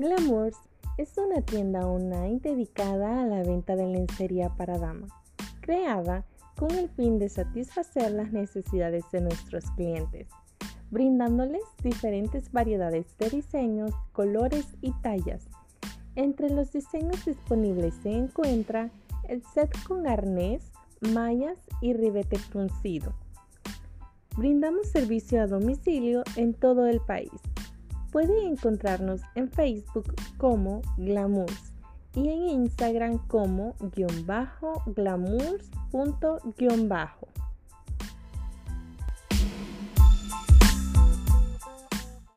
Glamours es una tienda online dedicada a la venta de lencería para dama, creada con el fin de satisfacer las necesidades de nuestros clientes, brindándoles diferentes variedades de diseños, colores y tallas. Entre los diseños disponibles se encuentra el set con arnés, mallas y ribete fruncido. Brindamos servicio a domicilio en todo el país Puede encontrarnos en Facebook como Glamours y en Instagram como guion bajo bajo.